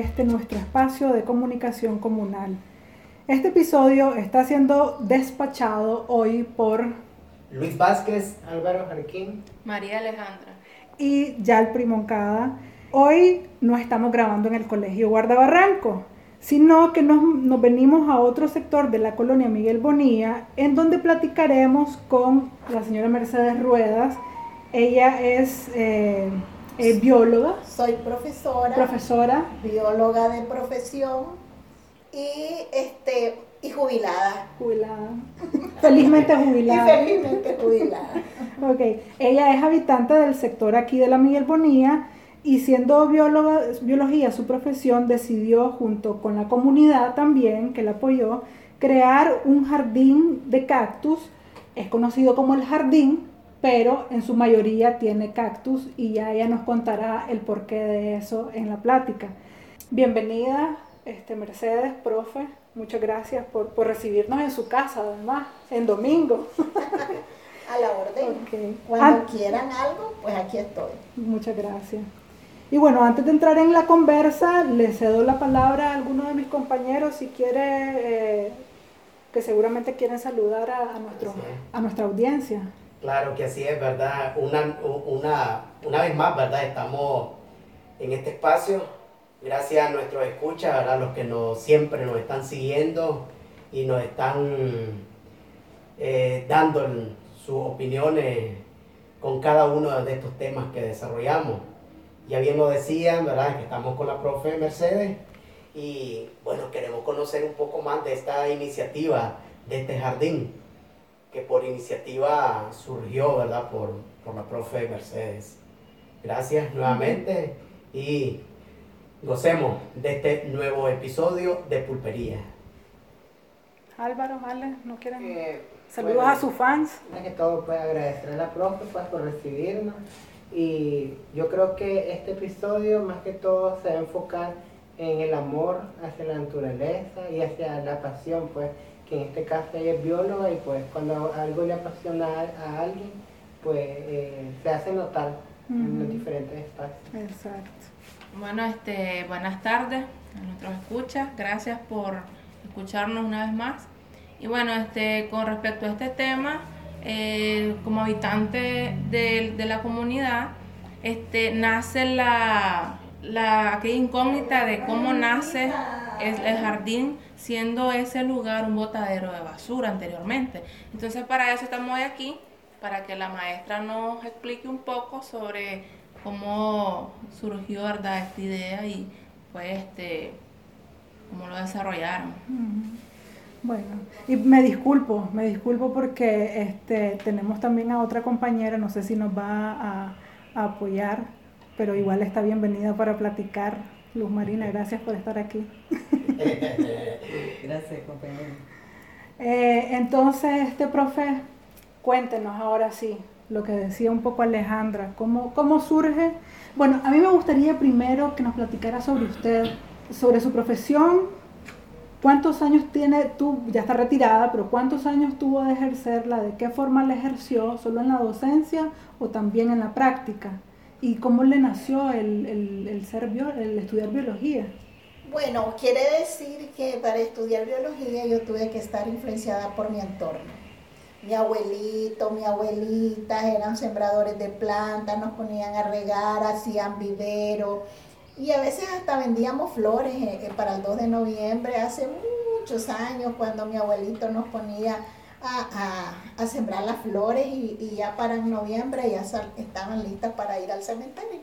este nuestro espacio de comunicación comunal. Este episodio está siendo despachado hoy por Luis Vázquez, Álvaro Jarquín, María Alejandra y Yalpri Moncada. Hoy no estamos grabando en el Colegio Guardabarranco, sino que nos, nos, venimos a otro sector de la colonia Miguel Bonilla, en donde platicaremos con la señora Mercedes Ruedas. Ella es eh, eh, bióloga. Soy profesora. Profesora. Bióloga de profesión y, este, y jubilada. Jubilada. Felizmente jubilada. y felizmente jubilada. ok. Ella es habitante del sector aquí de la Miguel Bonilla y siendo bióloga, biología su profesión, decidió junto con la comunidad también, que la apoyó, crear un jardín de cactus. Es conocido como el jardín, pero en su mayoría tiene cactus y ya ella nos contará el porqué de eso en la plática. Bienvenida, este, Mercedes, profe. Muchas gracias por, por recibirnos en su casa, además, en domingo. A la orden. Okay. Cuando ah, quieran algo, pues aquí estoy. Muchas gracias. Y bueno, antes de entrar en la conversa, le cedo la palabra a alguno de mis compañeros si quiere, eh, que seguramente quieren saludar a, a, nuestro, a nuestra audiencia. Claro que así es, ¿verdad? Una, una, una vez más, ¿verdad? Estamos en este espacio, gracias a nuestros escuchas, ¿verdad? Los que nos, siempre nos están siguiendo y nos están eh, dando sus opiniones con cada uno de estos temas que desarrollamos. Ya bien lo decían, ¿verdad? Que estamos con la profe Mercedes y bueno, queremos conocer un poco más de esta iniciativa, de este jardín, que por iniciativa surgió, ¿verdad? Por, por la profe Mercedes. Gracias nuevamente y gocemos de este nuevo episodio de Pulpería. Álvaro, Ale, ¿no quieren? Eh, Saludos a sus fans. Que todo, pues agradecer a la profe pues, por recibirnos y yo creo que este episodio más que todo se va a enfocar en el amor hacia la naturaleza y hacia la pasión, pues que en este caso ella es bióloga y pues cuando algo le apasiona a, alguien, pues eh, se hace notar en los diferentes espacios. Exacto. Bueno, este, buenas tardes a nuestros escuchas, gracias por escucharnos una vez más. Y bueno, este, con respecto a este tema, eh, como habitante de, de, la comunidad, este, nace la, la, aquella incógnita de cómo nace el, el, jardín siendo ese lugar un botadero de basura anteriormente. Entonces para eso estamos hoy aquí, para que la maestra nos explique un poco sobre cómo surgió esta idea y pues este, cómo lo desarrollaron. Bueno, y me disculpo, me disculpo porque este, tenemos también a otra compañera, no sé si nos va a apoyar, pero igual está bienvenida para platicar. Luz Marina, gracias por estar aquí. gracias, compañero. Eh, entonces, este profe, cuéntenos ahora sí, lo que decía un poco Alejandra, ¿cómo, cómo surge? Bueno, a mí me gustaría primero que nos platicara sobre usted, sobre su profesión, ¿Cuántos años tiene tú, ya está retirada, pero cuántos años tuvo de ejercerla? ¿De qué forma la ejerció? ¿Solo en la docencia o también en la práctica? ¿Y cómo le nació el, el, el ser el estudiar biología? Bueno, quiere decir que para estudiar biología yo tuve que estar influenciada por mi entorno. Mi abuelito, mi abuelita eran sembradores de plantas, nos ponían a regar, hacían vivero, y a veces hasta vendíamos flores eh, eh, para el 2 de noviembre, hace muchos años, cuando mi abuelito nos ponía a, sembrar las flores y, ya para noviembre ya estaban listas para ir al cementerio.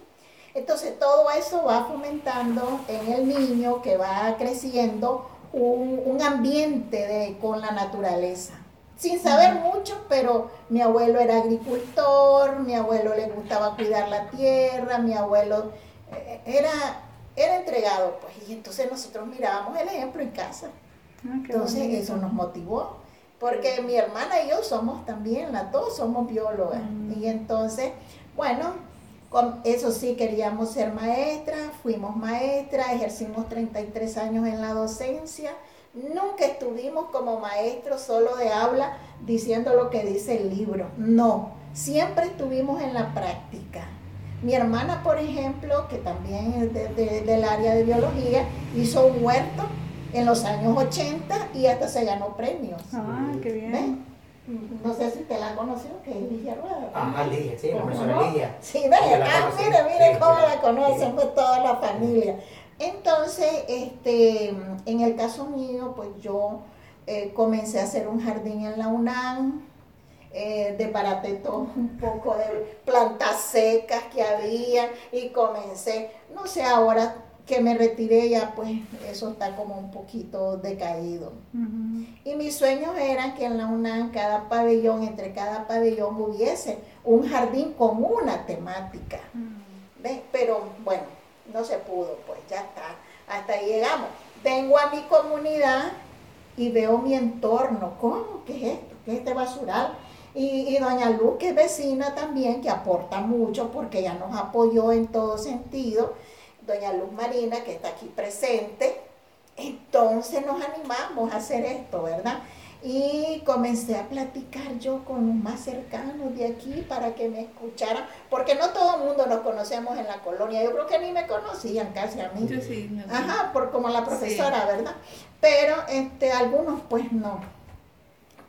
Entonces todo eso va fomentando en el niño que va creciendo un, ambiente de, con la naturaleza. Sin saber mucho, pero mi abuelo era agricultor, mi abuelo le gustaba cuidar la tierra, mi abuelo eh, era, era entregado, pues, y entonces nosotros mirábamos el ejemplo en casa. Ah, entonces eso nos motivó, porque mi hermana y yo somos también, las dos somos biólogas, y entonces, bueno, con eso sí queríamos ser maestras, fuimos maestras, ejercimos 33 años en la docencia, nunca estuvimos como maestros solo de habla diciendo lo que dice el libro, no, siempre estuvimos en la práctica. Mi hermana, por ejemplo, que también es del área de biología, hizo un huerto en los años 80 y hasta se ganó premios. Ah, qué bien. No sé si te la conoció, que es Ligia Rueda. Ajá, Ligia, sí, la profesora Ligia. Sí, ve, ah, mire, mire cómo la conocen, pues toda la familia. Entonces, este, en el caso mío, pues yo eh, comencé a hacer un jardín en la UNAM, eh, desbaraté todo un poco de plantas secas que había y comencé, no sé, ahora que me retiré ya pues eso está como un poquito decaído. Y mis sueños eran que en la UNAM cada pabellón, entre cada pabellón hubiese un jardín con una temática. ¿Ves? Pero bueno, no se pudo, pues ya está. Hasta ahí llegamos. Vengo a mi comunidad y veo mi entorno. ¿Cómo? ¿Qué es esto? ¿Qué es este basural? Y, y, doña Luz, que es vecina también, que aporta mucho porque ella nos apoyó en todo sentido. Doña Luz Marina, que está aquí presente. Entonces nos animamos a hacer esto, ¿verdad? Y comencé a platicar yo con los más cercanos de aquí para que me escucharan, porque no todo el mundo nos conocemos en la colonia. Yo creo que ni me conocían casi a mí. Yo sí, Ajá, por como la profesora, ¿verdad? Pero este, algunos pues no.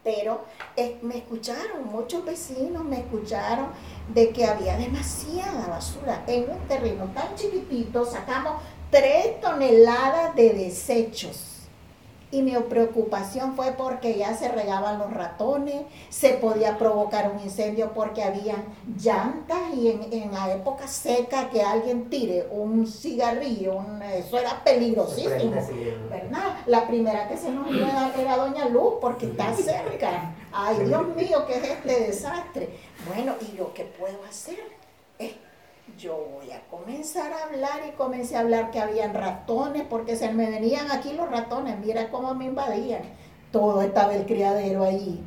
Pero eh, me escucharon, muchos vecinos me escucharon de que había demasiada basura en un terreno tan chiquitito. Sacamos tres toneladas de desechos y mi preocupación fue porque ya se regaban los ratones, se podía provocar un incendio porque había llantas y en, la época seca que alguien tire un cigarrillo, eso era peligrosísimo, ¿verdad? La primera que se nos iba a dar era Doña Luz porque está cerca. Ay, Dios mío, ¿qué es este desastre? Bueno, ¿y yo qué puedo hacer? Yo voy a comenzar a hablar y comencé a hablar que habían ratones, porque se me venían aquí los ratones, mira cómo me invadían. Todo estaba el criadero allí.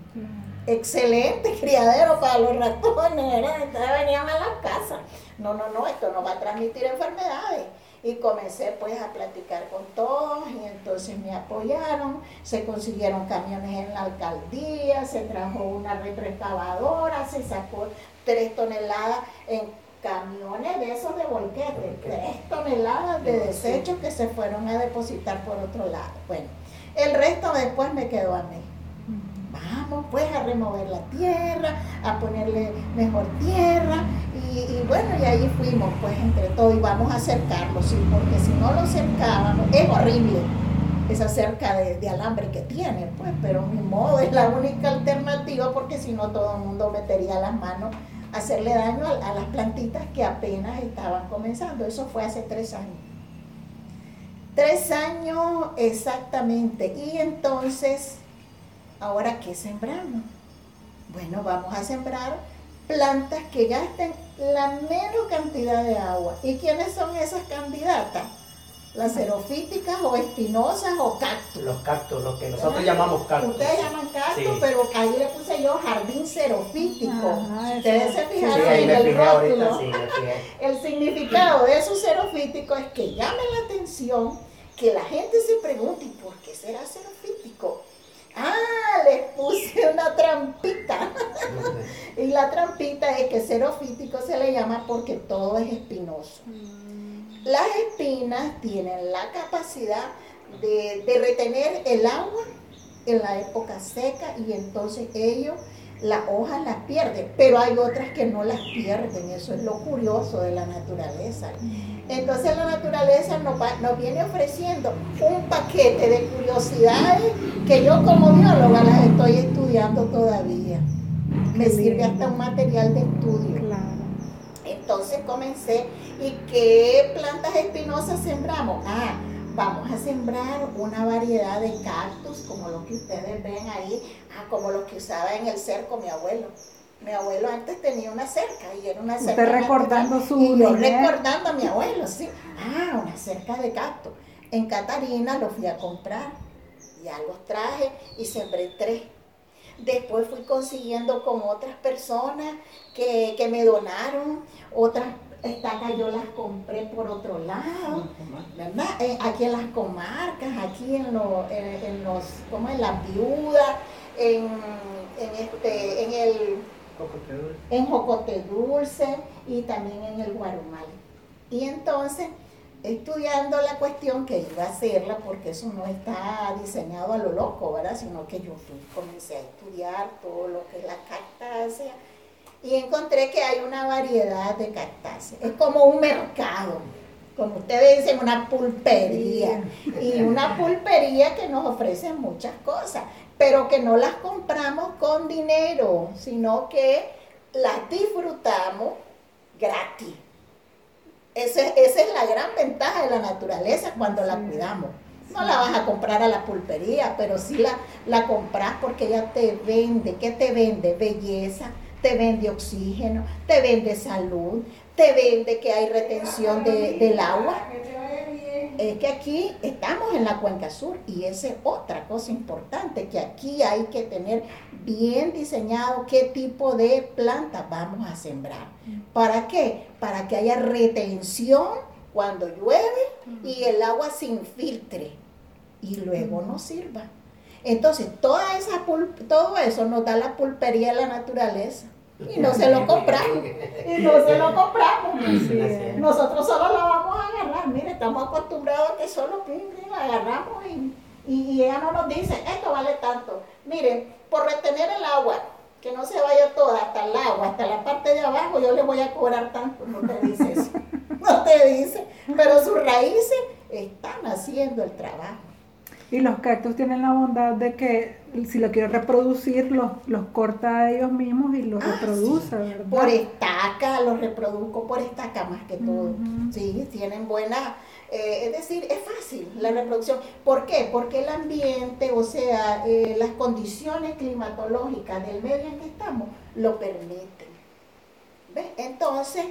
Excelente criadero para los ratones, ¿verdad? Entonces venían a la casa. No, no, no, esto no va a transmitir enfermedades. Y comencé pues a platicar con todos y entonces me apoyaron, se consiguieron camiones en la alcaldía, se trajo una retroexcavadora, se sacó tres toneladas en camiones de esos de volquete, tres toneladas de desechos que se fueron a depositar por otro lado. Bueno, el resto después me quedó a mí. Vamos pues a remover la tierra, a ponerle mejor tierra y, bueno, y ahí fuimos pues entre todos y vamos a acercarlo, sí, porque si no lo cercábamos, es horrible esa cerca de, de, alambre que tiene, pues, pero mi modo es la única alternativa porque si no todo el mundo metería las manos hacerle daño a, las plantitas que apenas estaban comenzando. Eso fue hace tres años. Tres años exactamente. Y entonces, ¿ahora qué sembramos? Bueno, vamos a sembrar plantas que gasten la menos cantidad de agua. ¿Y quiénes son esas candidatas? Las xerofíticas o espinosas o cactus. Los cactus, lo que nosotros llamamos cactus. Ustedes llaman cactus, pero ahí le puse yo jardín xerofítico. Ustedes se fijaron en el rótulo. el significado de esos xerofíticos es que llame la atención, que la gente se pregunte, ¿y por qué será xerofítico? Ah, les puse una trampita. y la trampita es que xerofítico se le llama porque todo es espinoso. Mm. Las espinas tienen la capacidad de, retener el agua en la época seca y entonces ellos las hojas las pierden, pero hay otras que no las pierden, eso es lo curioso de la naturaleza. Entonces la naturaleza nos, nos viene ofreciendo un paquete de curiosidades que yo como bióloga las estoy estudiando todavía. Me sirve hasta un material de estudio. Entonces comencé, ¿y qué plantas espinosas sembramos? Ah, vamos a sembrar una variedad de cactus, como los que ustedes ven ahí, ah, como los que usaba en el cerco mi abuelo. Mi abuelo antes tenía una cerca y era una cerca. Usted recordando su Y yo recordando a mi abuelo, sí. Ah, una cerca de cactus. En Catarina lo fui a comprar. Ya los traje y sembré tres Después fui consiguiendo con otras personas que, me donaron, otras estacas yo las compré por otro lado, ¿verdad? Eh, aquí en las comarcas, aquí en, en, los, como en la viuda, en, este, en el, Jocote Dulce. en Jocote Dulce y también en el Guarumal. Y entonces, estudiando la cuestión que iba a hacerla, porque eso no está diseñado a lo loco, ¿verdad? Sino que yo fui, comencé a estudiar todo lo que es la cactácea y encontré que hay una variedad de cactáceas. Es como un mercado, como ustedes dicen, una pulpería. Y una pulpería que nos ofrece muchas cosas, pero que no las compramos con dinero, sino que las disfrutamos gratis. Esa, es- esa es la gran ventaja de la naturaleza cuando la cuidamos. No la vas a comprar a la pulpería, pero sí la, la compras porque ella te vende. ¿Qué te vende? Belleza, te vende oxígeno, te vende salud, te vende que hay retención de- del agua. Es que aquí estamos en la cuenca sur y esa es otra cosa importante, que aquí hay que tener bien diseñado qué tipo de plantas vamos a sembrar. ¿Para qué? Para que haya retención cuando llueve y el agua se infiltre y luego nos sirva. Entonces, toda esa todo eso nos da la pulpería de la naturaleza y no se lo compramos. Y no se lo compramos. Nosotros solo la vamos a agarrar. Mire, estamos acostumbrados a que solo la agarramos y, y- y ella no nos dice, esto vale tanto. Miren, por retener el agua, que no se vaya toda hasta el agua, hasta la parte de abajo, yo le voy a cobrar tanto. No te dice eso. No te dice. Pero sus raíces están haciendo el trabajo. Y los cactus tienen la bondad de que si lo quiere reproducir, los, los corta a ellos mismos y los Ah, reproduce, ¿verdad? Por estaca, los reproduzco por estaca más que todo. Sí, tienen buena, eh, es decir, es fácil la reproducción. ¿Por qué? Porque el ambiente, o sea, eh, las condiciones climatológicas del medio en que estamos lo permiten. ¿Ves? Entonces,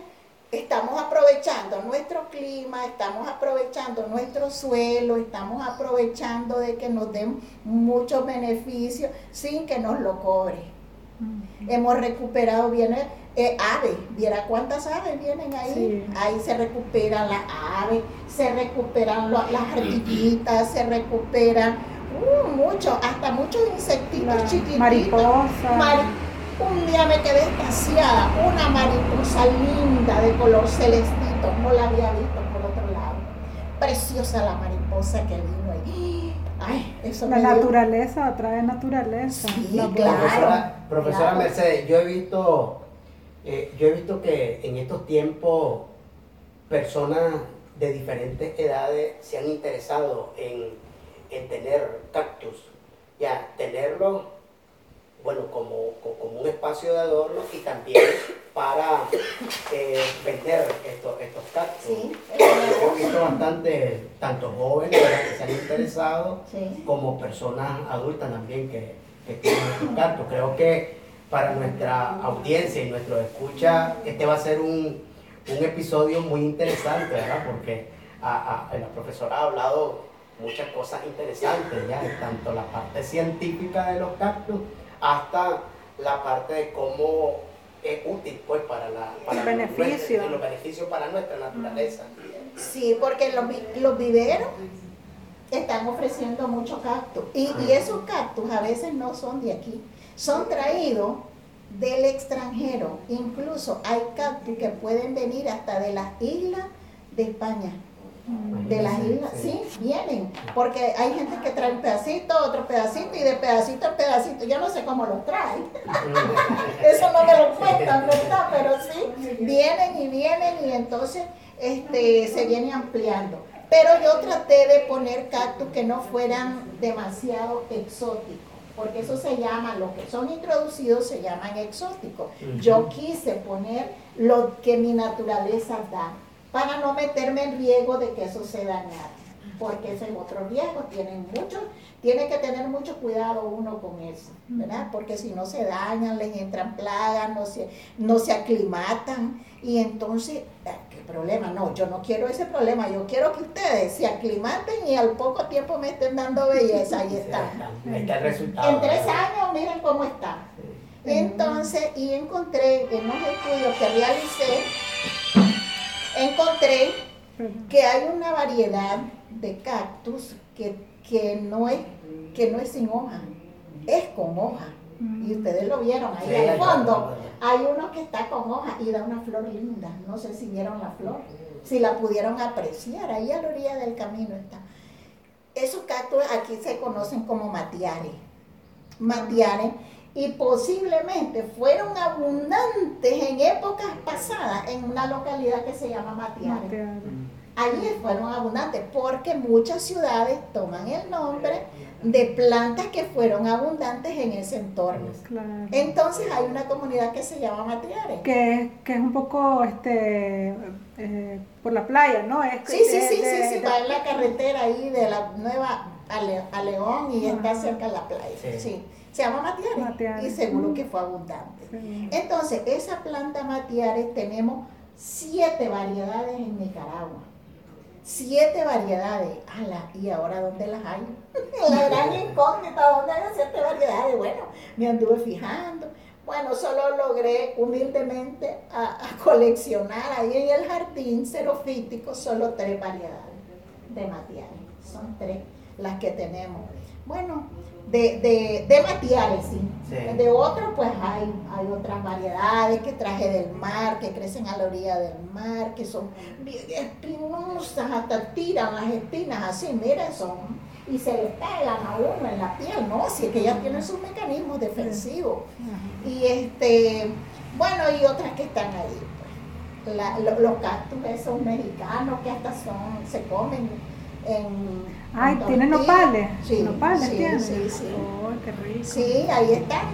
estamos aprovechando nuestro clima, estamos aprovechando nuestro suelo, estamos aprovechando de que nos den muchos beneficios sin que nos lo cobre. Hemos recuperado bien eh, aves, viera cuántas aves vienen ahí. Sí. Ahí se recuperan las aves, se recuperan lo- las ardillitas, se recuperan uh, mucho, hasta muchos insectitos La chiquititos. mariposa. Mari- un día me quedé extasiada, una mariposa linda de color celestito, no la había visto por otro lado. Preciosa la mariposa que vino ahí. Ay, eso La me dio- naturaleza atrae naturaleza. Sí, La claro. Profesora, profesora claro. Mercedes, yo he visto, eh, yo he visto que en estos tiempos personas de diferentes edades se han interesado en, en tener cactus, ya tenerlos, bueno, como, co- como un espacio de adorno y también para eh, vender estos, estos cactus. Sí, Yo he visto bastante, tanto jóvenes ¿verdad? que se han interesado sí. como personas adultas también que, que tienen estos cactus. Creo que para nuestra audiencia y nuestros escucha, este va a ser un, un episodio muy interesante, ¿verdad? Porque a- a- la profesora ha hablado muchas cosas interesantes, ¿ya? Tanto la parte científica de los cactus hasta la parte de cómo es útil, pues, para la... Para beneficio. nuestra- los beneficios para nuestra naturaleza. Sí, porque los, los viveros están ofreciendo muchos cactus. Y, y esos cactus a veces no son de aquí, son traídos del extranjero. Incluso hay cactus que pueden venir hasta de las islas de España. De las islas, sí, vienen. Porque hay gente que trae un pedacito, otro pedacito, y de pedacito en pedacito. Yo no sé cómo los traen. Eso no me lo cuentan, ¿verdad? Pero sí, vienen y vienen y entonces este, se viene ampliando. Pero yo traté de poner cactus que no fueran demasiado exóticos, porque eso se llama, los que son introducidos se llaman exóticos. Yo quise poner lo que mi naturaleza da, para no meterme en riesgo de que eso se dañara, porque ese es otro riesgo, tienen mucho, tiene que tener mucho cuidado uno con eso, ¿verdad? Porque si no se dañan, les entran plagas, no se, no se aclimatan, y entonces, ah, ¿qué problema? No, yo no quiero ese problema, yo quiero que ustedes se aclimaten y al poco tiempo me estén dando belleza, ahí está. Ahí está el resultado. En tres años, miren cómo está. Entonces, y encontré en los estudios que realicé, encontré que hay una variedad de cactus que, que no es, que no es sin hoja, es con hoja. Y ustedes lo vieron ahí Sí, al fondo. Hay uno que está con hojas y da una flor linda. No sé si vieron la flor, si la pudieron apreciar. Ahí a la orilla del camino está. Esos cactus aquí se conocen como matiares. Matiares. Y posiblemente fueron abundantes en épocas pasadas en una localidad que se llama Matiares. Mateares. Allí fueron abundantes porque muchas ciudades toman el nombre de plantas que fueron abundantes en ese entorno. Claro. Entonces hay una comunidad que se llama Matiares. que, es- que es un poco este eh, por la playa, ¿no? Es, Sí, sí, de- sí, de- sí, sí, de- va en la carretera ahí de la nueva a, Le- a León y está cerca de la playa. Sí. Sí. Se llama Matiares, Matiares. y seguro que fue abundante. Sí. Entonces, esa planta Matiares tenemos siete variedades en Nicaragua. Siete variedades. Ala, ¿y ahora dónde las hay? La gran incógnita, ¿dónde hay siete variedades? Bueno, me anduve fijando. Bueno, solo logré humildemente a, a coleccionar ahí en el jardín xerofítico solo tres variedades de Matiares. Son tres las que tenemos. Bueno, de, de, de Matiares, sí. Sí. De otros, pues hay, hay otras variedades que traje del mar, que crecen a la orilla del mar, que son bien espinosas, hasta tiran las espinas así, miren, son, y se les pegan a uno en la piel, ¿no? Así que ellas tienen sus mecanismos defensivos. Y este, bueno, y otras que están ahí, pues. La- lo- los cactus esos mexicanos que hasta son, se comen en. Ay, en ¿tiene nopales? Sí, ¿Nopales sí, tiene? sí, sí. Oh, qué rico. Sí, ahí están.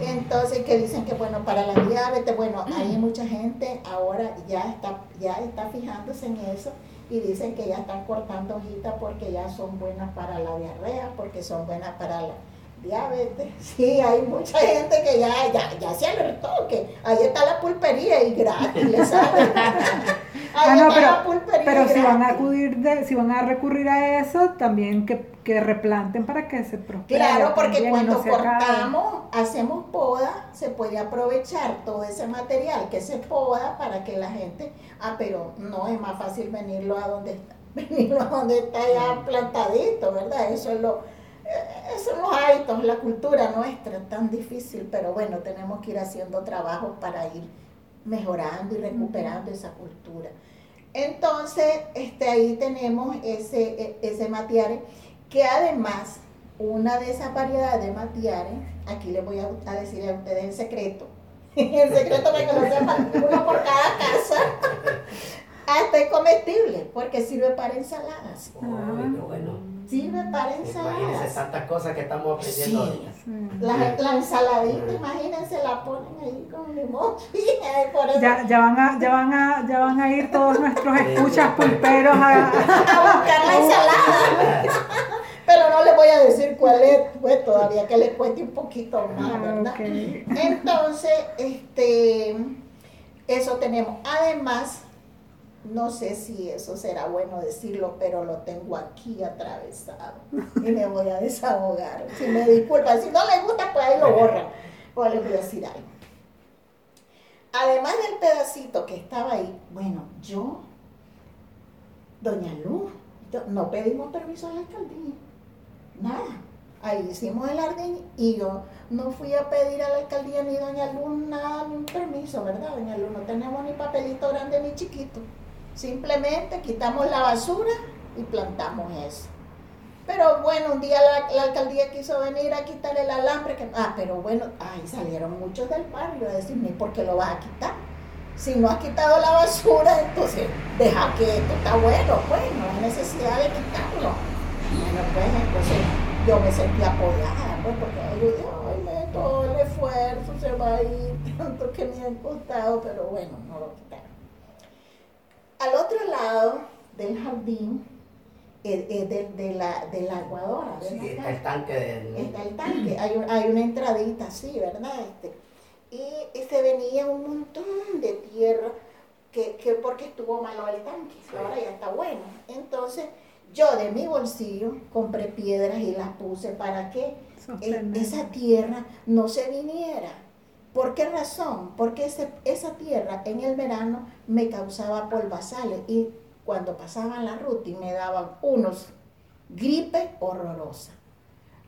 Entonces, que dicen que bueno, para la diabetes, bueno, hay mucha gente ahora ya está, ya está fijándose en eso y dicen que ya están cortando hojitas porque ya son buenas para la diarrea, porque son buenas para la diabetes. Sí, hay mucha gente que ya, ya, ya se alertó, que ahí está la pulpería y gratis, le sale. Ahí Ah, no, está la pulpería pero y si van a acudir de, si van a recurrir a eso, también que, que replanten para que se prospere. Claro, porque cuando no cortamos, hacemos poda, se puede aprovechar todo ese material que se poda para que la gente, ah, pero no es más fácil venirlo a donde está, venirlo a donde está ya plantadito, ¿verdad? Eso es lo, son los hábitos, la cultura nuestra, tan difícil, pero bueno, tenemos que ir haciendo trabajo para ir mejorando y recuperando esa cultura. Entonces, este, ahí tenemos ese, e- ese matiare, que además, una de esas variedades de matiare, aquí les voy a, a decir a ustedes el secreto, el secreto para que lo sepan, uno por cada casa, hasta es comestible, porque sirve para ensaladas. Qué bueno. Sirve para Imagínense ensaladas. tantas cosas que estamos aprendiendo Sí. La, la ensaladita, imagínense, la ponen ahí con limón. Por eso, Ya, ya, van a, ya, van a, ya van a ir todos nuestros escuchas pulperos a, a buscar la ensalada. Pero no les voy a decir cuál es, pues todavía que les cueste un poquito más, Ah, ¿verdad? Entonces, este, eso tenemos. Además, no sé si eso será bueno decirlo, pero lo tengo aquí atravesado y me voy a desahogar. Si me disculpan, si no les gusta, pues ahí lo borran. O les voy a decir algo. Además del pedacito que estaba ahí, bueno, yo, Doña Luz, yo- no pedimos permiso a la alcaldía. Nada. Ahí hicimos el jardín y yo no fui a pedir a la alcaldía ni Doña Luz nada, ni un permiso, ¿verdad, Doña Luz? No tenemos ni papelito grande ni chiquito. Simplemente quitamos la basura y plantamos eso. Pero bueno, un día la, alcaldía quiso venir a quitar el alambre. Que, ah, pero bueno, ahí salieron muchos del barrio a decirme, ¿por qué lo vas a quitar? Si no has quitado la basura, entonces deja que esto está bueno, pues no hay necesidad de quitarlo. Bueno, pues entonces yo me sentí apoyada, pues porque yo dije, ay, todo el esfuerzo se va a ir, tanto que me han costado, pero bueno, no lo quitaron. Al otro lado del jardín, es, es de, de la, de la aguadora, Sí, está el tanque del... está el tanque, hay, un- hay una entradita así, ¿verdad? Este, y, y se venía un montón de tierra que, que porque estuvo malo el tanque, ahora ya está bueno. Entonces, yo de mi bolsillo compré piedras y las puse para que eh, esa tierra no se viniera. ¿Por qué razón? Porque esa tierra en el verano me causaba polvazales y cuando pasaban la ruta y me daban unos gripes horrorosas.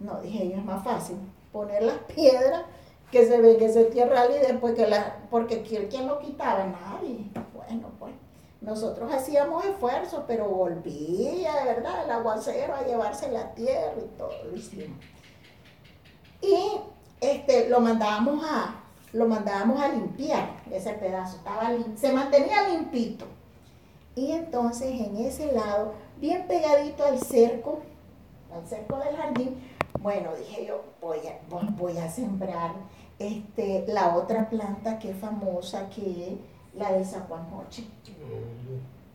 No, dije yo, es más fácil poner las piedras que se ve que ese tierral y después que la, porque ¿quién lo quitaba? Nadie. Bueno, pues nosotros hacíamos esfuerzos, pero volvía verdad el aguacero a llevarse la tierra y todo lo hicimos. Y este, lo mandábamos a, lo mandábamos a limpiar ese pedazo, estaba se mantenía limpito. Y entonces en ese lado, bien pegadito al cerco, al cerco del jardín, bueno, dije yo, voy a, voy a sembrar este, la otra planta que es famosa, que es la de Zacuanjoche.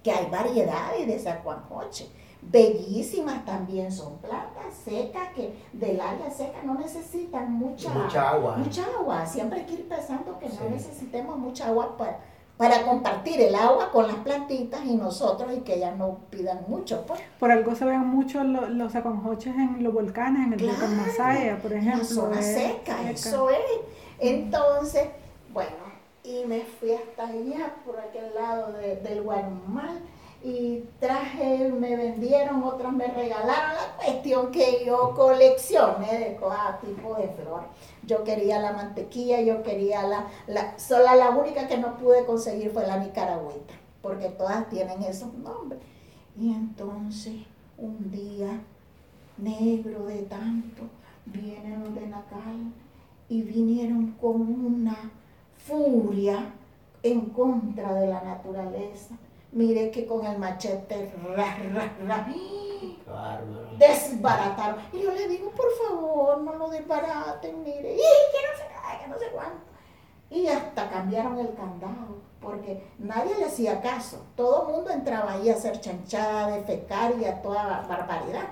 Que hay variedades de Zacuanjoche. Bellísimas también, son plantas secas que del área seca no necesitan mucha, agua. Mucha agua. Siempre hay que ir pensando que no necesitemos mucha agua para para compartir el agua con las plantitas y nosotros y que ellas no pidan mucho. Pues. Por algo se ven mucho los, los aconjoches en los volcanes, en el volcán Masaya, por ejemplo. zona seca, eso es. Entonces, bueno, y me fui hasta allá, por aquel lado del Guarumal y traje, me vendieron, otros me regalaron, la cuestión que yo coleccioné de cada tipo de flor. Yo quería la mantequilla, yo quería la, la, sola la única que no pude conseguir fue la nicaragüita, porque todas tienen esos nombres. Y entonces, un día, negro de tanto, vienen los de Nacal y vinieron con una furia en contra de la naturaleza Mire que con el machete ra, desbarataron. Y yo le digo, por favor, no lo desbaraten, mire, y que no se caiga, no sé cuánto. Y hasta cambiaron el candado, porque nadie le hacía caso. Todo el mundo entraba ahí a hacer chanchada, defecar y a toda barbaridad.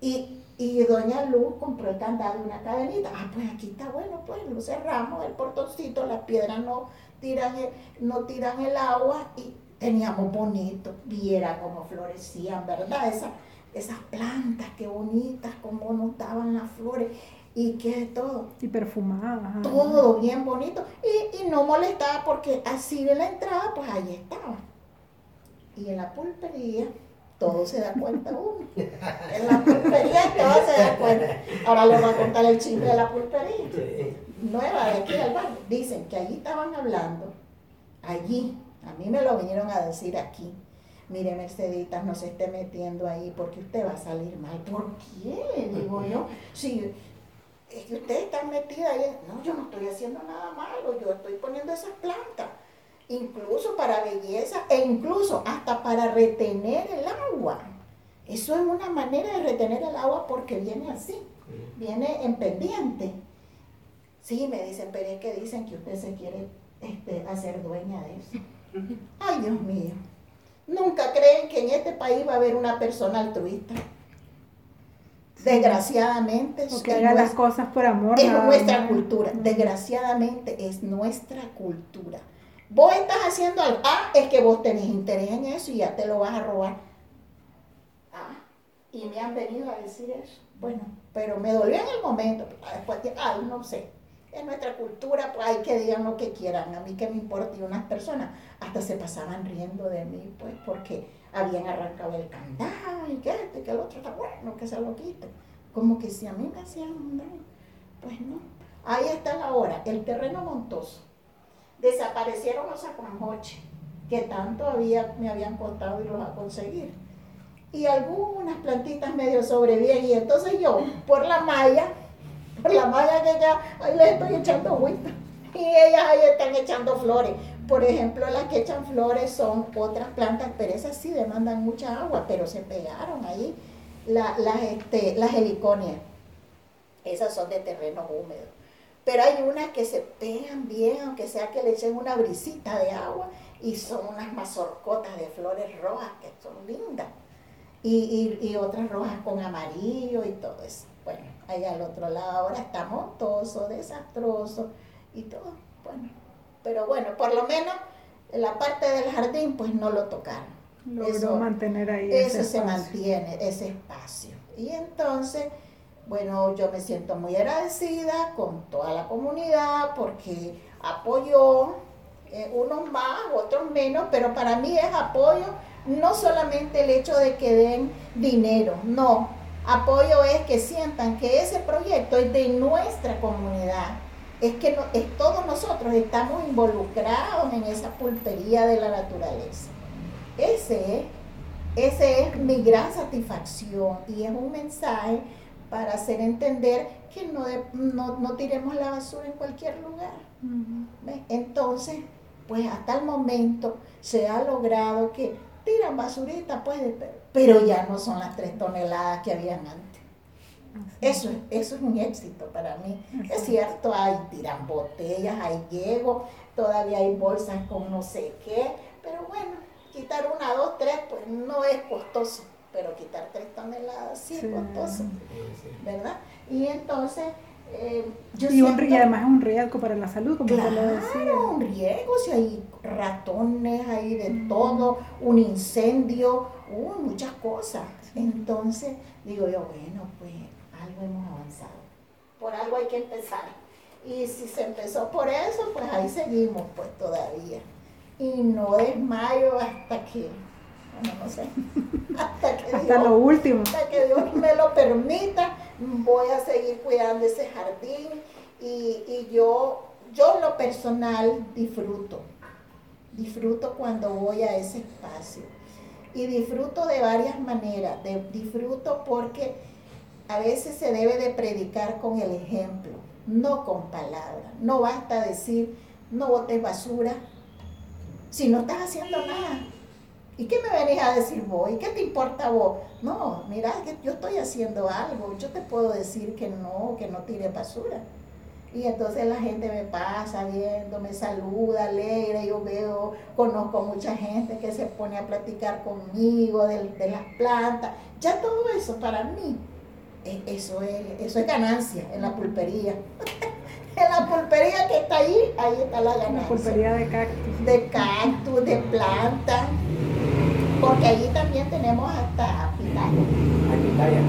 Y, y doña Luz compró el candado y una cadenita. Ah, pues aquí está bueno, pues lo cerramos, el portoncito, las piedras no tiran no tiran el agua y teníamos bonito, viera cómo florecían, ¿verdad? Esa, esas plantas, qué bonitas, cómo notaban las flores y qué todo. Y perfumadas. Todo bien bonito. Y, no molestaba porque así de la entrada, pues ahí estaba. Y en la pulpería, todo se da cuenta uno. En la pulpería todo se da cuenta. Ahora les voy a contar el chisme de la pulpería. Nueva de aquí al barrio. Dicen que allí estaban hablando, allí, a mí me lo vinieron a decir aquí. Mire, Merceditas, no se esté metiendo ahí porque usted va a salir mal. ¿Por qué? Digo yo. Si es que usted está metida ahí. No, yo no estoy haciendo nada malo. Yo estoy poniendo esas plantas. Incluso para belleza e incluso hasta para retener el agua. Eso es una manera de retener el agua porque viene así. Viene en pendiente. Sí, me dicen, pero es que dicen que usted se quiere este, hacer dueña de eso. Ay, Dios mío. Nunca creen que en este país va a haber una persona altruista. Desgraciadamente. haga las cosas por amor. Es nuestra cultura. Desgraciadamente es nuestra cultura. Vos estás haciendo algo. Ah, es que vos tenés interés en eso y ya te lo vas a robar. Ah, y me han venido a decir eso. Bueno, pero me dolió en el momento. Después, ay, no sé en nuestra cultura, pues hay que digan lo que quieran, a mí que me importa, y unas personas hasta se pasaban riendo de mí, pues porque habían arrancado el candado y que este, que el otro está bueno, que se lo quite. Como que si a mí me hacían daño, pues no. Ahí está la hora, el terreno montoso. Desaparecieron los acuanjoches, que tanto había, me habían costado irlos a conseguir. Y algunas plantitas medio sobreviven, y entonces yo, por la malla, la malla que ya ahí le estoy echando agüita. Y ellas ahí están echando flores. Por ejemplo, las que echan flores son otras plantas, pero esas sí demandan mucha agua, pero se pegaron ahí. las, este, las heliconias, esas son de terreno húmedo. Pero hay unas que se pegan bien, aunque sea que le echen una brisita de agua, y son unas mazorcotas de flores rojas que son lindas. Y, y otras rojas con amarillo y todo eso. Bueno, allá al otro lado ahora está montoso, desastroso y todo. Bueno, pero bueno, por lo menos en la parte del jardín pues no lo tocaron. Logró mantener ahí. Eso se mantiene, ese espacio. Y entonces, bueno, yo me siento muy agradecida con toda la comunidad porque apoyó, eh, unos más, otros menos, pero para mí es apoyo no solamente el hecho de que den dinero, no, Apoyo es que sientan que ese proyecto es de nuestra comunidad, es que no, es, todos nosotros estamos involucrados en esa pulpería de la naturaleza. Ese ese es mi gran satisfacción y es un mensaje para hacer entender que no, no, tiremos la basura en cualquier lugar. Entonces, pues hasta el momento se ha logrado que tiran basurita, pues, pero ya no son las tres toneladas que habían antes. Eso, eso es un éxito para mí. Es cierto, hay tiran botellas, hay llego, todavía hay bolsas con no sé qué, pero bueno, quitar una, dos, tres, pues no es costoso, pero quitar tres toneladas sí, es costoso, ¿verdad? Y entonces... Eh, yo y, además es un riesgo para la salud, como claro, lo decía. un riesgo, si hay ratones, hay de todo, un incendio, uh, muchas cosas. Entonces, digo yo, bueno, pues algo hemos avanzado. Por algo hay que empezar. Y si se empezó por eso, pues ahí seguimos, pues todavía y no desmayo hasta que, bueno, no sé, hasta que hasta lo último. Hasta que Dios me lo permita, voy a seguir cuidando ese jardín y, y yo, yo en lo personal disfruto, disfruto cuando voy a ese espacio. Y disfruto de varias maneras, de, disfruto porque a veces se debe de predicar con el ejemplo, no con palabras, no basta decir no botes basura, si no estás haciendo nada? ¿Y qué me venís a decir vos? ¿Y qué te importa vos? No, mira, que yo estoy haciendo algo. Yo te puedo decir que no, que no tire basura. Y entonces la gente me pasa viendo, me saluda, alegre, yo veo, conozco mucha gente que se pone a platicar conmigo de, las plantas. Ya todo eso para mí, eh, eso es, eso es ganancia en la pulpería. en la pulpería que está ahí, ahí está la ganancia. La pulpería de cactus. De cactus, de planta. Porque allí también tenemos hasta pitaya.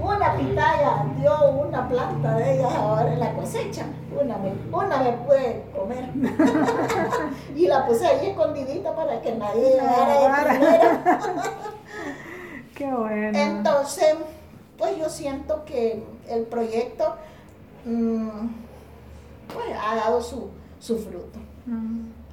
Una pitaya dio una planta de ellas ahora en la cosecha. Una me, una me pude comer. y la puse ahí escondidita para que nadie llegara Qué bueno. Entonces, pues yo siento que el proyecto mm, pues ha dado su, fruto.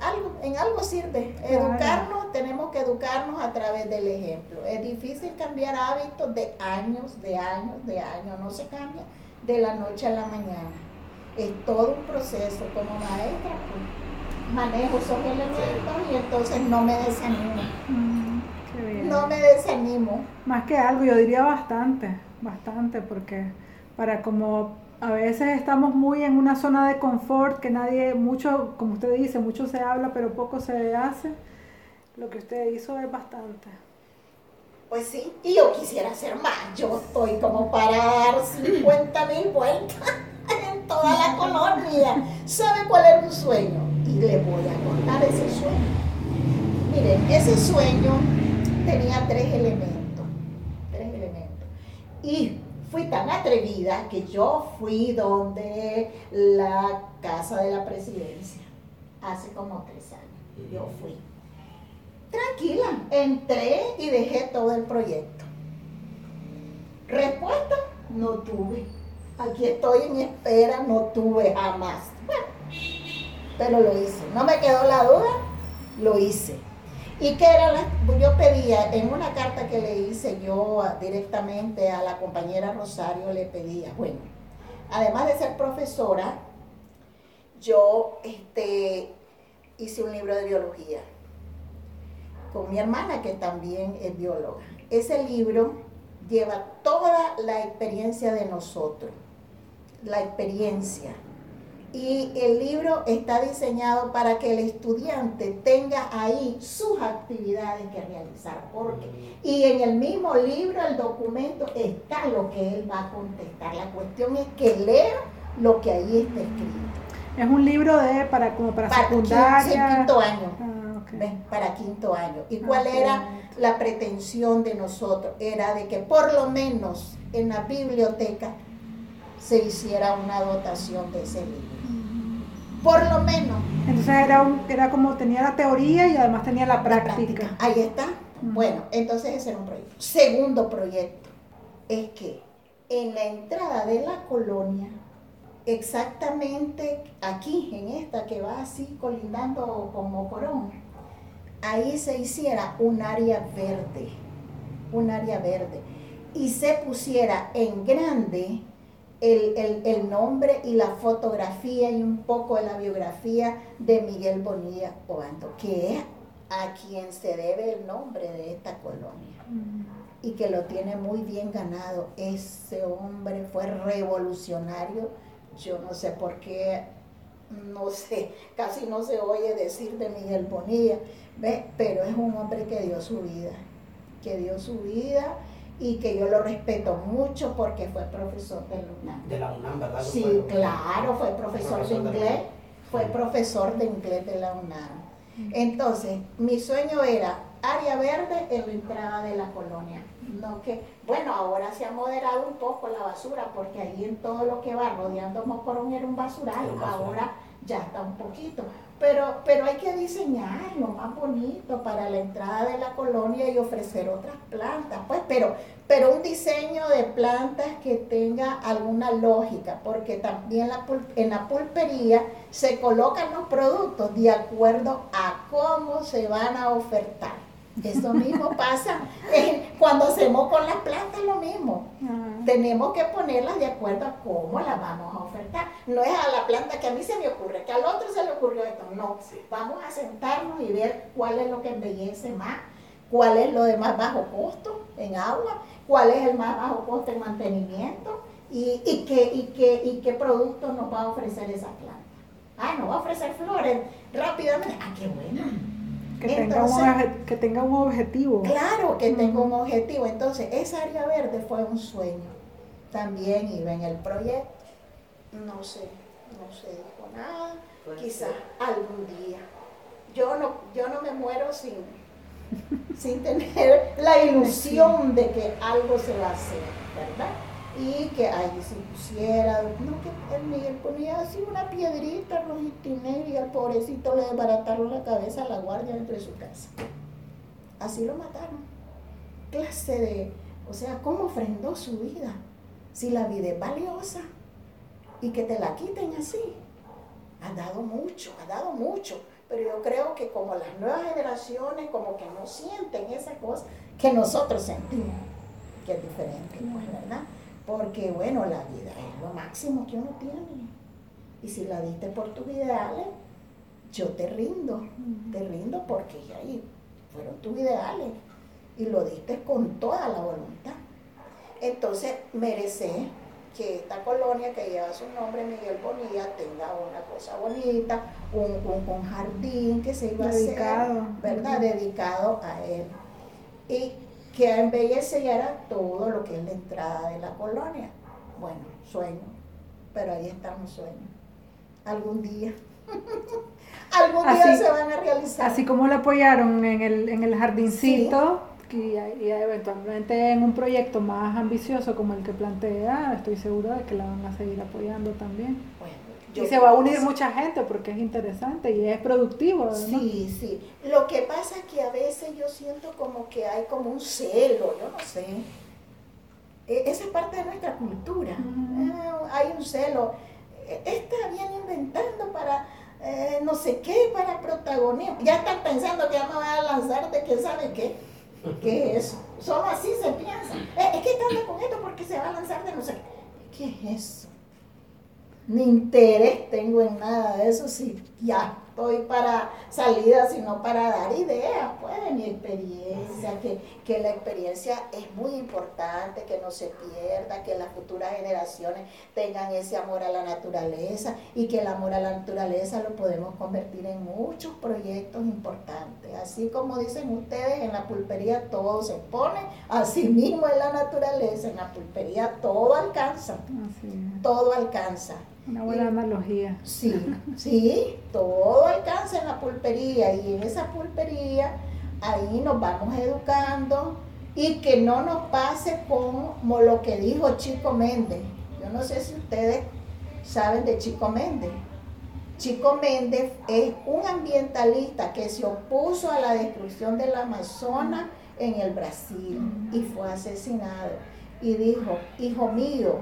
Algo, en algo sirve. Educarnos, tenemos que educarnos a través del ejemplo. Es difícil cambiar hábitos de años, de años, de años. No se cambia de la noche a la mañana. Es todo un proceso. Como maestra, pues, manejo esos elementos y entonces no me desanimo. no me desanimo. Más que algo, yo diría bastante, bastante, porque para como a veces estamos muy en una zona de confort que nadie, mucho, como usted dice, mucho se habla, pero poco se hace. Lo que usted hizo es bastante. Pues sí, y yo quisiera hacer más. Yo estoy como para dar 50 mil vueltas en toda la colonia. ¿Sabe cuál era un sueño? Y le voy a contar ese sueño. Miren, ese sueño tenía tres elementos. Tres elementos. Y fui tan atrevida que yo fui donde la casa de la presidencia hace como tres años. Yo fui. Tranquila, entré y dejé todo el proyecto. Respuesta, no tuve. Aquí estoy en espera, no tuve jamás. Bueno, pero lo hice. No me quedó la duda, lo hice. ¿Y qué era la, yo pedía, en una carta que le hice yo directamente a la compañera Rosario, le pedía, bueno, además de ser profesora, yo este, hice un libro de biología con mi hermana, que también es bióloga. Ese libro lleva toda la experiencia de nosotros, la experiencia y el libro está diseñado para que el estudiante tenga ahí sus actividades que realizar. Porque, y en el mismo libro, el documento, está lo que él va a contestar. La cuestión es que lea lo que ahí está escrito. Es un libro de para como para, secundaria. quinto año. Ah, para quinto año. ¿Y cuál era la pretensión de nosotros? Era de que por lo menos en la biblioteca se hiciera una dotación de ese libro por lo menos. Entonces era, era como tenía la teoría y además tenía la práctica. Ahí está. Bueno, entonces ese era un proyecto. Segundo proyecto es que en la entrada de la colonia exactamente aquí, en esta que va así colindando con Mocorón, ahí se hiciera un área verde, un área verde, y se pusiera en grande el, nombre y la fotografía y un poco de la biografía de Miguel Bonilla Obando, que es a quien se debe el nombre de esta colonia. Y que lo tiene muy bien ganado. Ese hombre fue revolucionario, yo no sé por qué, no sé, casi no se oye decir de Miguel Bonilla, pero es un hombre que dio su vida, que dio su vida y que yo lo respeto mucho porque fue profesor de la UNAM. De la UNAM, ¿verdad? Sí, claro, fue profesor, de inglés, fue profesor de inglés de la UNAM. Entonces, mi sueño era área verde en la entrada de la colonia. No que, bueno, ahora se ha moderado un poco la basura porque ahí en todo lo que va rodeando Mocorón era un basural, ahora ya está un poquito. Pero, pero hay que diseñarlo más bonito para la entrada de la colonia y ofrecer otras plantas, pues, pero, pero un diseño de plantas que tenga alguna lógica, porque también la en la pulpería se colocan los productos de acuerdo a cómo se van a ofertar. Eso mismo pasa cuando hacemos con las plantas, lo mismo. Tenemos que ponerlas de acuerdo a cómo las vamos a ofertar. No es a la planta que a mí se me ocurre, que al otro se le ocurrió esto. No, vamos a sentarnos y ver cuál es lo que embellece más, cuál es lo de más bajo costo en agua, cuál es el más bajo costo en mantenimiento y, y, qué, y, qué, y qué producto nos va a ofrecer esa planta. Ah, nos va a ofrecer flores rápidamente. Ah, qué bueno que, tenga un, que tenga un objetivo. Claro, que tenga un objetivo. Entonces, esa área verde fue un sueño. También iba en el proyecto. No sé, no se dijo nada. Quizás algún día. Yo no, yo no me muero sin, sin tener la ilusión de que algo se va a hacer, ¿verdad? Y que ahí se pusiera, no que el Miguel ponía así una piedrita rojita y al pobrecito le desbarataron la cabeza a la guardia dentro de su casa. Así lo mataron. Clase de, o sea, ¿cómo ofrendó su vida? Si la vida es valiosa y que te la quiten así. Ha dado mucho, ha dado mucho. Pero yo creo que como las nuevas generaciones como que no sienten esa cosa que nosotros sentimos, que es diferente, pues, ¿verdad? Porque bueno, la vida es lo máximo que uno tiene. Y si la diste por tus ideales, yo te rindo, te rindo porque ahí fueron tus ideales y lo diste con toda la voluntad. Entonces merece que esta colonia que lleva su nombre, Miguel Bonilla, tenga una cosa bonita, un, jardín que se iba a hacer, ¿verdad? Dedicado a él. Y que embellecerá todo lo que es la entrada de la colonia. Bueno, sueño, pero ahí estamos sueños. Algún día. Algún día se van a realizar. Así como lo apoyaron en el, en el jardincito, y, eventualmente en un proyecto más ambicioso como el que plantea, estoy segura de que la van a seguir apoyando también. Bueno, y se va a unir mucha gente porque es interesante y es productivo. Sí, sí. Lo que pasa es que a veces yo siento como que hay como un celo, yo no sé. E, esa es parte de nuestra cultura. Ah, hay un celo. E, esta viene inventando para eh, no sé qué, para protagonismo. Ya están pensando que ya me a lanzar de que sabe qué. ¿Qué es eso? Solo así se piensa. Eh, es que está con esto porque se va a lanzar de no sé qué. ¿Qué es eso? Ni interés tengo en nada de eso, si ya estoy para salida, sino para dar ideas, pues, de mi experiencia, que, que la experiencia es muy importante, que no se pierda, que las futuras generaciones tengan ese amor a la naturaleza y que el amor a la naturaleza lo podemos convertir en muchos proyectos importantes. Así como dicen ustedes, en la pulpería todo se pone, así mismo en la naturaleza, en la pulpería todo alcanza, todo alcanza. Una buena analogía. Sí, sí, todo alcanza en la pulpería y en esa pulpería ahí nos vamos educando y que no nos pase como lo que dijo Chico Méndez. Yo no sé si ustedes saben de Chico Méndez. Chico Méndez es un ambientalista que se opuso a la destrucción del Amazonas en el Brasil y fue asesinado. Y dijo, hijo mío,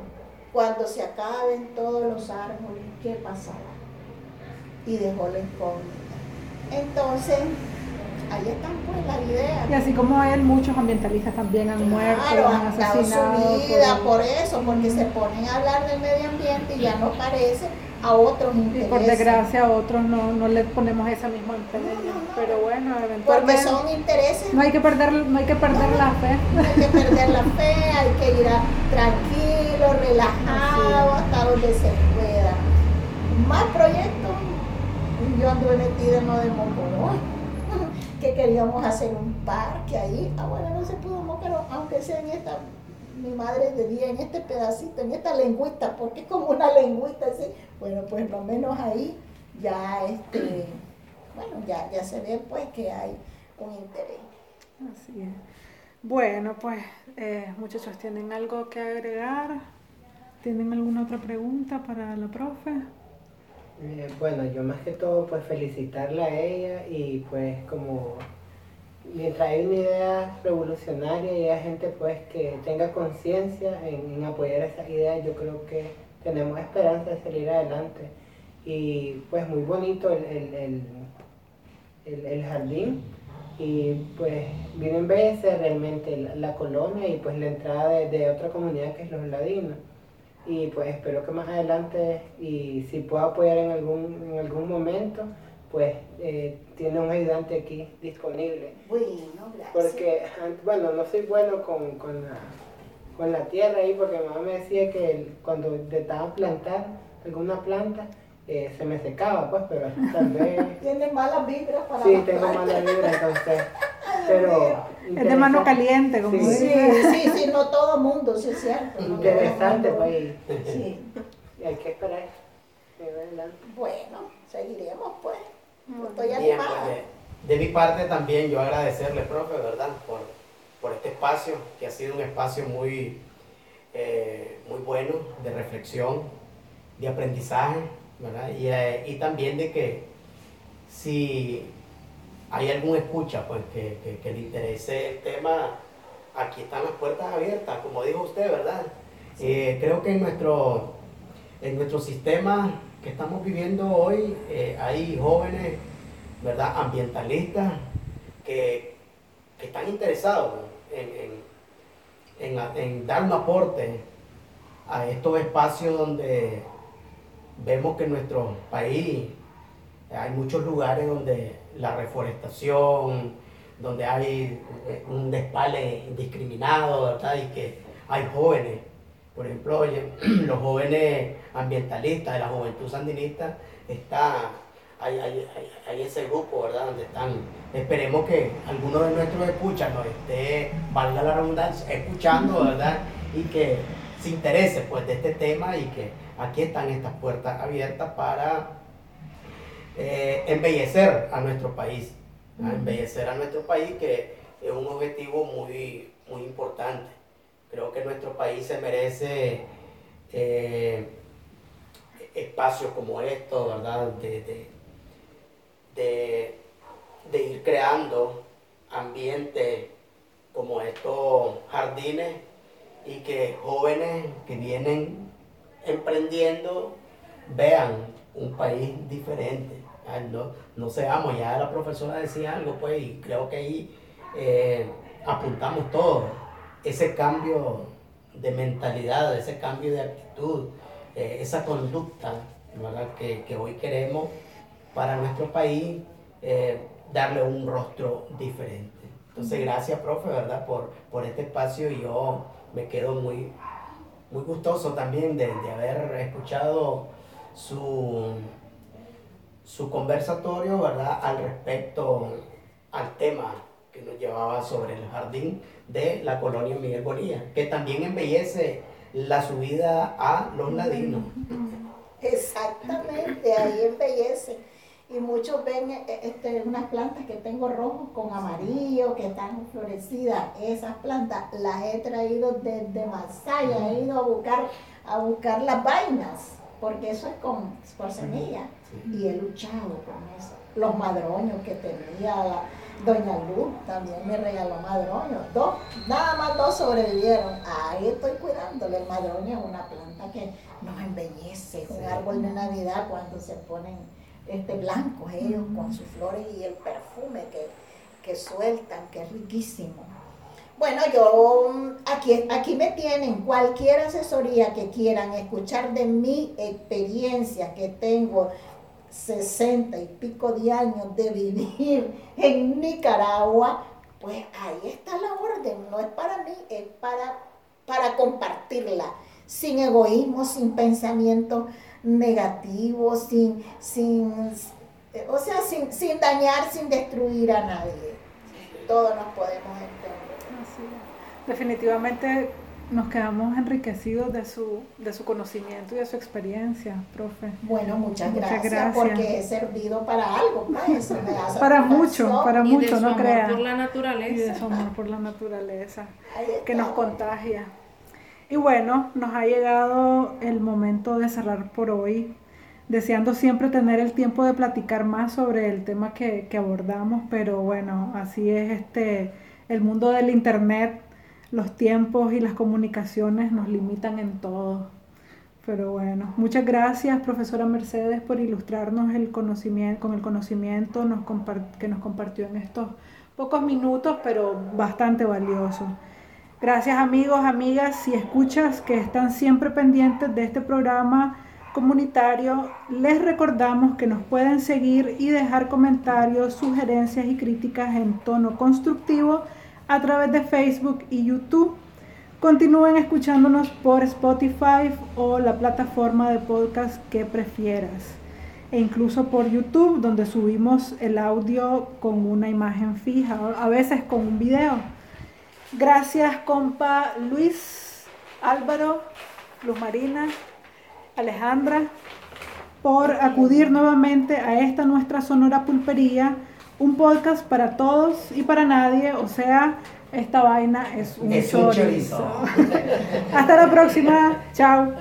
Cuando se acaben todos los árboles, ¿qué pasará? Y dejó la incógnita. Entonces, ahí están pues las ideas. Y así como él, muchos ambientalistas también han muerto, Claro, han asesinado. su vida por- por eso, porque se ponen a hablar del medio ambiente y ya no parece a otros Y intereses. por desgracia a otros no, no le ponemos esa misma empeño. No, no, no. Pero bueno, Porque eventualmente son intereses no hay que perder, no hay que perder la fe. No hay que perder la fe, hay que ir a- tranquilo, relajado, hasta donde se pueda. Más proyectos. Yo anduve metida en lo de Mocoró, que queríamos hacer un parque ahí. Ah, bueno, no se pudo, pero aunque sea en esta, mi madre de día, en este pedacito, en esta lengüita, porque es como una lengüita así. Bueno, pues lo menos ahí ya, este, bueno, ya, ya se ve pues que hay un interés. Así es. Bueno, pues eh, muchachos, ¿tienen algo que agregar? ¿Tienen alguna otra pregunta para la profe? Eh, bueno, yo más que todo pues felicitarla a ella y pues como mientras hay una idea revolucionaria y hay gente pues que tenga conciencia en, apoyar esas ideas, yo creo que tenemos esperanza de salir adelante. Y pues muy bonito el, el, el, el- jardín y pues vino a embellecer realmente la, la colonia y pues la entrada de, de otra comunidad que es los ladinos y pues espero que más adelante y si puedo apoyar en algún en algún momento pues eh, tiene un ayudante aquí disponible Bueno, gracias. porque bueno no soy bueno con, con la con la tierra ahí porque mi mamá me decía que el- cuando intentaba plantar alguna planta eh, se me secaba pues pero tal vez Tiene malas vibras para sí tengo plantas. mala vibra entonces pero Es de mano caliente, como Sí. Sí, dice. sí, sí, no todo mundo, sí es cierto. interesante pues y- Sí. y hay que esperar. Bueno, seguiremos pues. Estoy Bien, pues de, de mi parte también yo agradecerle, profe, ¿verdad? Por, por este espacio, que ha sido un espacio muy, eh, muy bueno de reflexión, de aprendizaje, ¿verdad? Y, eh, y también de que si hay algún escucha, pues que, que- que le interese el tema, aquí están las puertas abiertas, como dijo usted, ¿verdad? Eh, creo que en nuestro, en nuestro sistema que estamos viviendo hoy eh, hay jóvenes, ¿verdad? Ambientalistas que, que están interesados en, en- en- en dar un aporte a estos espacios donde vemos que en nuestro país hay muchos lugares donde la reforestación, donde hay un despale indiscriminado, ¿verdad? Y que hay jóvenes, por ejemplo, oye, los jóvenes ambientalistas de la juventud sandinista, está, hay, hay- hay- ese grupo, ¿verdad? Donde están, esperemos que alguno de nuestros escuchas nos esté, valga la redundancia, escuchando, ¿verdad? Y que se interese pues de este tema y que aquí están estas puertas abiertas para eh, embellecer a nuestro país, ¿ah? embellecer a nuestro país que es un objetivo muy, muy importante. Creo que nuestro país se merece eh, espacios como estos, ¿verdad? De, de, ir creando ambientes como estos jardines y que jóvenes que vienen emprendiendo vean un país diferente. No, no seamos, ya la profesora decía algo, pues, y creo que ahí eh, apuntamos todos ese cambio de mentalidad, ese cambio de actitud, eh, esa conducta ¿verdad? Que, que hoy queremos para nuestro país eh, darle un rostro diferente. Entonces, gracias, profe, ¿verdad? Por, por este espacio y yo me quedo muy, muy gustoso también de, de haber escuchado su, su conversatorio, ¿verdad? Al respecto al tema que nos llevaba sobre el jardín de la colonia Miguel Bonilla, que también embellece la subida a los ladinos. Exactamente, ahí embellece. Y muchos ven eh, este, unas plantas que tengo rojos con amarillo, que están florecidas. Esas plantas las he traído desde Masaya, he ido a buscar, a buscar las vainas, porque eso es con, por semilla. Y he luchado con eso. Los madroños que tenía, la- Doña Luz también me regaló madroño. Dos, nada más dos sobrevivieron. Ahí estoy cuidándole. El madroño es una planta que nos embellece, es un árbol de Navidad cuando se ponen este blancos ellos con sus flores y el perfume que, que sueltan, que es riquísimo. Bueno, yo aquí, aquí me tienen cualquier asesoría que quieran escuchar de mi experiencia que tengo sesenta y pico de años de vivir en Nicaragua, pues ahí está la orden, no es para mí, es para, para compartirla, sin egoísmo, sin pensamiento negativo, sin, sin, o sea, sin, sin dañar, sin destruir a nadie. Todos nos podemos entender. Definitivamente nos quedamos enriquecidos de su, de su conocimiento y de su experiencia, profe. Bueno, muchas, gracias, porque he servido para algo, pues, Para mucho, para mucho, no crea. por la naturaleza. Y de su amor por la naturaleza, que nos contagia. Y bueno, nos ha llegado el momento de cerrar por hoy, deseando siempre tener el tiempo de platicar más sobre el tema que, que abordamos, pero bueno, así es este el mundo del internet los tiempos y las comunicaciones nos limitan en todo. Pero bueno, muchas gracias profesora Mercedes por ilustrarnos el con el conocimiento que nos compartió en estos pocos minutos, pero bastante valioso. Gracias amigos, amigas, si escuchas que están siempre pendientes de este programa comunitario, les recordamos que nos pueden seguir y dejar comentarios, sugerencias y críticas en tono constructivo a través de Facebook y YouTube. Continúen escuchándonos por Spotify o la plataforma de podcast que prefieras. E incluso por YouTube, donde subimos el audio con una imagen fija, a veces con un video. Gracias, compa Luis, Álvaro, Luz Marina, Alejandra, por acudir nuevamente a esta nuestra sonora pulpería un podcast para todos y para nadie, o sea, esta vaina es un, es un chorizo. Hasta la próxima, chao.